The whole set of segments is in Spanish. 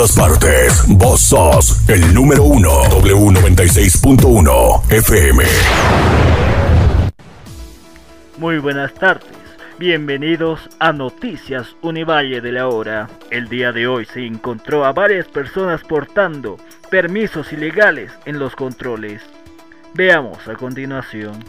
todas partes. Vos sos el número uno. W96.1 FM. Muy buenas tardes. Bienvenidos a Noticias Univalle de la Hora. El día de hoy se encontró a varias personas portando permisos ilegales en los controles. Veamos a continuación.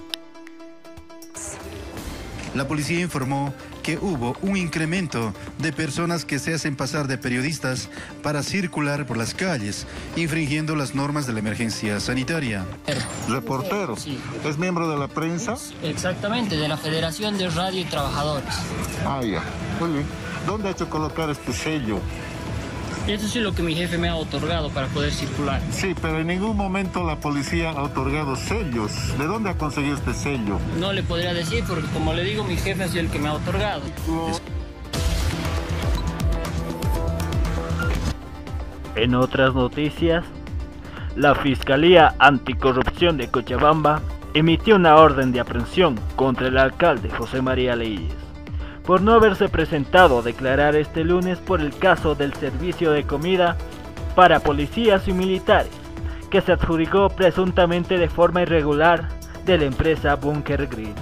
La policía informó que hubo un incremento de personas que se hacen pasar de periodistas para circular por las calles, infringiendo las normas de la emergencia sanitaria. Reportero. Sí. ¿Es miembro de la prensa? Exactamente, de la Federación de Radio y Trabajadores. Ah, ya. Muy bien. ¿Dónde ha hecho colocar este sello? Eso sí es lo que mi jefe me ha otorgado para poder circular. Sí, pero en ningún momento la policía ha otorgado sellos. ¿De dónde ha conseguido este sello? No le podría decir porque como le digo, mi jefe ha sido el que me ha otorgado. En otras noticias, la Fiscalía Anticorrupción de Cochabamba emitió una orden de aprehensión contra el alcalde José María Leyes por no haberse presentado a declarar este lunes por el caso del servicio de comida para policías y militares que se adjudicó presuntamente de forma irregular de la empresa Bunker Grill.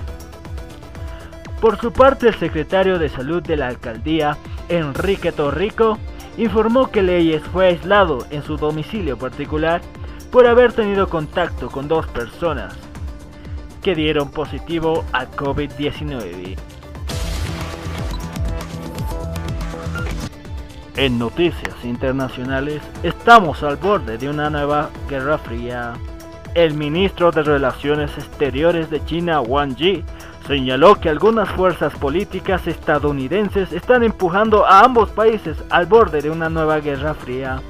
Por su parte, el secretario de Salud de la alcaldía, Enrique Torrico, informó que Leyes fue aislado en su domicilio particular por haber tenido contacto con dos personas que dieron positivo a COVID-19. En noticias internacionales, estamos al borde de una nueva guerra fría. El ministro de Relaciones Exteriores de China, Wang Yi, señaló que algunas fuerzas políticas estadounidenses están empujando a ambos países al borde de una nueva guerra fría.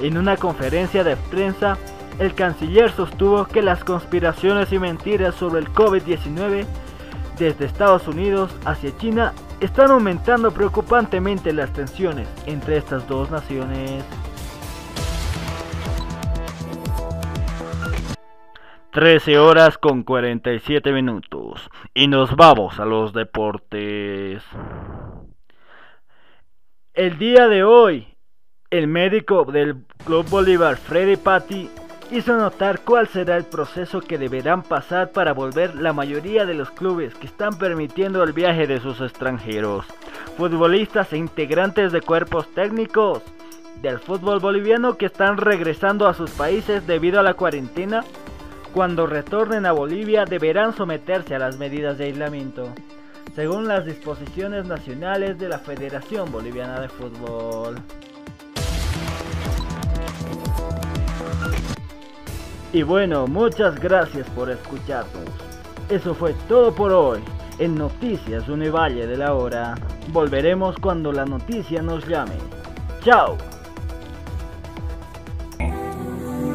En una conferencia de prensa, el canciller sostuvo que las conspiraciones y mentiras sobre el COVID-19 desde Estados Unidos hacia China están aumentando preocupantemente las tensiones entre estas dos naciones. 13 horas con 47 minutos y nos vamos a los deportes. El día de hoy, el médico del Club Bolívar, Freddy Patti, hizo notar cuál será el proceso que deberán pasar para volver la mayoría de los clubes que están permitiendo el viaje de sus extranjeros, futbolistas e integrantes de cuerpos técnicos del fútbol boliviano que están regresando a sus países debido a la cuarentena. Cuando retornen a Bolivia deberán someterse a las medidas de aislamiento, según las disposiciones nacionales de la Federación Boliviana de Fútbol. Y bueno, muchas gracias por escucharnos. Eso fue todo por hoy en Noticias Univalle de la Hora. Volveremos cuando la noticia nos llame. ¡Chao!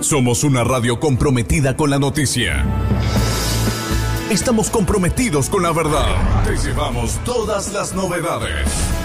Somos una radio comprometida con la noticia. Estamos comprometidos con la verdad. Te llevamos todas las novedades.